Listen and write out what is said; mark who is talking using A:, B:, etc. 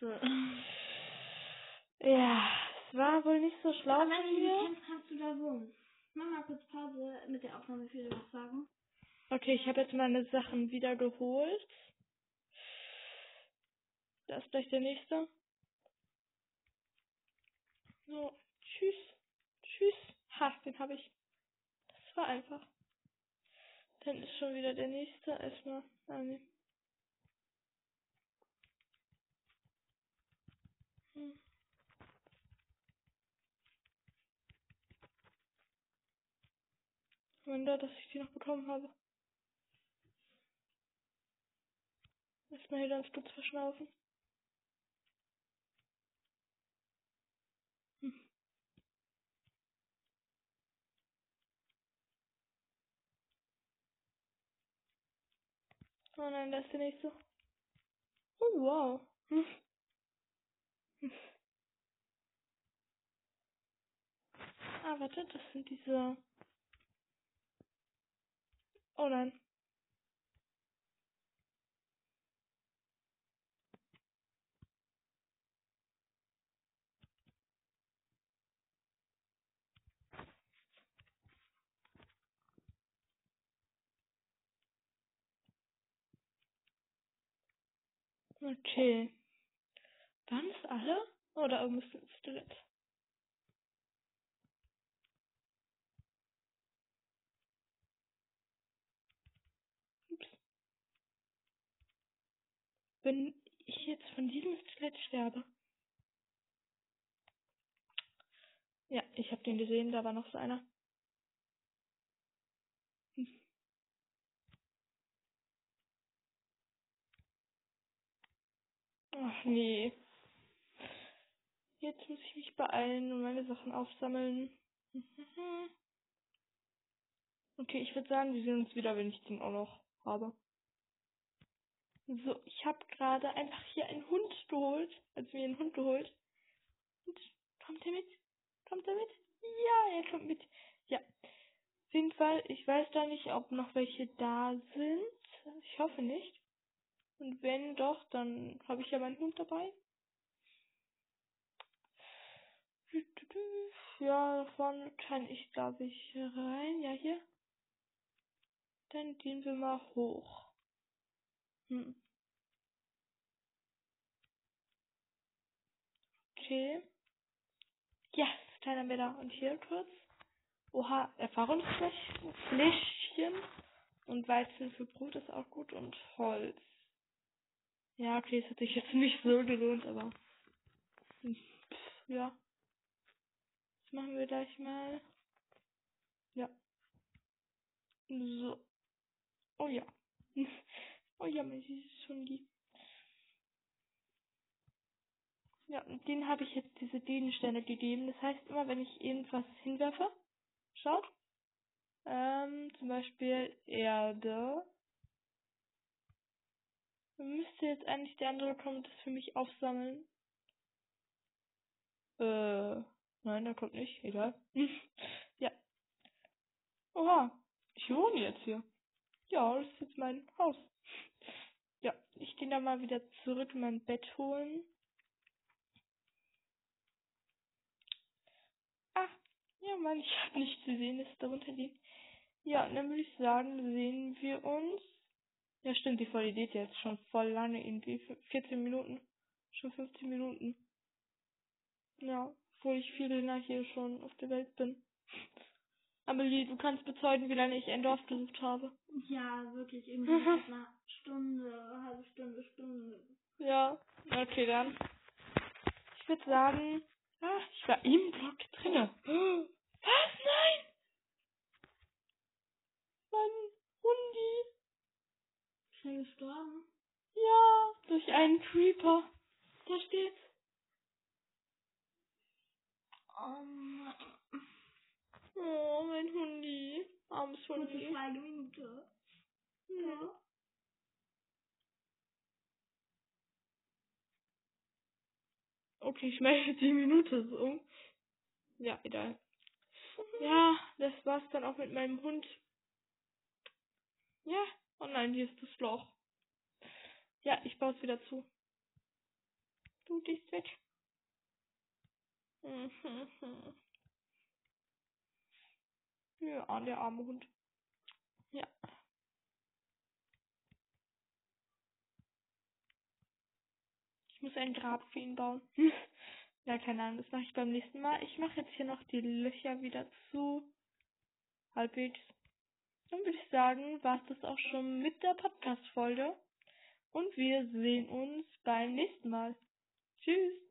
A: So. Ja, es war wohl nicht so schlau
B: Aber wenn du kennst, kannst du da wohnen. Mach mal kurz Pause mit der Aufnahme, ich will dir was sagen.
A: Okay, ich habe jetzt meine Sachen wieder geholt. Da ist gleich der nächste. So, tschüss. Tschüss. Ha, den habe ich. Das war einfach. Dann ist schon wieder der nächste. Erstmal annehmen. Hm. Wunder, dass ich die noch bekommen habe. Erstmal hier ganz kurz verschnaufen. Hm. Oh nein, da ist der nächste. Oh wow. Hm. Hm. Ah, warte, das sind diese. Oh nein. Okay. Waren es alle? Oder müssen es Wenn ich jetzt von diesem Skelett sterbe. Ja, ich habe den gesehen, da war noch so einer. Hm. Ach nee. Jetzt muss ich mich beeilen und meine Sachen aufsammeln. Okay, ich würde sagen, wir sehen uns wieder, wenn ich den auch noch habe. So, ich habe gerade einfach hier einen Hund geholt. Also mir einen Hund geholt. Und kommt er mit? Kommt er mit? Ja, er kommt mit. Ja. Auf jeden Fall, ich weiß da nicht, ob noch welche da sind. Ich hoffe nicht. Und wenn doch, dann habe ich ja meinen Hund dabei. Ja, da vorne kann ich, glaube ich, rein. Ja, hier. Dann gehen wir mal hoch. Hm. Okay. Ja, mehr da. Und hier kurz. Oha, Erfahrungsfläschchen. Und Weizen für Brot ist auch gut. Und Holz. Ja, okay, es hat sich jetzt nicht so gelohnt, aber. hm, Ja. Das machen wir gleich mal. Ja. So. Oh ja. Oh ja, mein süßes Hundi. Ja, und denen habe ich jetzt diese Gegenstände gegeben. Das heißt, immer wenn ich irgendwas hinwerfe, schaut, ähm, zum Beispiel Erde, müsste jetzt eigentlich der andere kommen und das für mich aufsammeln. Äh, nein, der kommt nicht, egal. ja. Oha, ich wohne jetzt hier. Ja, das ist jetzt mein Haus. Ja, ich gehe dann mal wieder zurück in mein Bett holen. Ah, ja Mann, ich habe nicht gesehen, dass es darunter liegt. Ja, und dann würde ich sagen, sehen wir uns. Ja, stimmt, die Folge geht jetzt schon voll lange, irgendwie 14 Minuten, schon 15 Minuten. Ja, obwohl ich viel länger hier schon auf der Welt bin. Amelie, du kannst bezeugen, wie lange ich ein Dorf besucht habe.
B: Ja, wirklich, irgendwie einer Stunde, halbe Stunde, Stunde.
A: Ja, okay, dann. Ich würde sagen, ah, ich war im Block drinne. Was? Nein! Mein Hundi.
B: Schnell gestorben.
A: Ja, durch einen Creeper. Da steht's.
B: Oh Mann.
A: Oh, mein Hundi. Armes Hundi.
B: Schweigeminute.
A: Ja. Okay, ich meine, die Minute um. Ja, egal. Ja, das war's dann auch mit meinem Hund. Ja, oh nein, hier ist das Loch. Ja, ich baue es wieder zu. Du, ist weg. Ja, der arme Hund. Ja. Ich muss ein Grab für ihn bauen. ja, keine Ahnung, das mache ich beim nächsten Mal. Ich mache jetzt hier noch die Löcher wieder zu. Halbwegs. Dann würde ich sagen, war es das auch schon mit der Podcast-Folge. Und wir sehen uns beim nächsten Mal. Tschüss.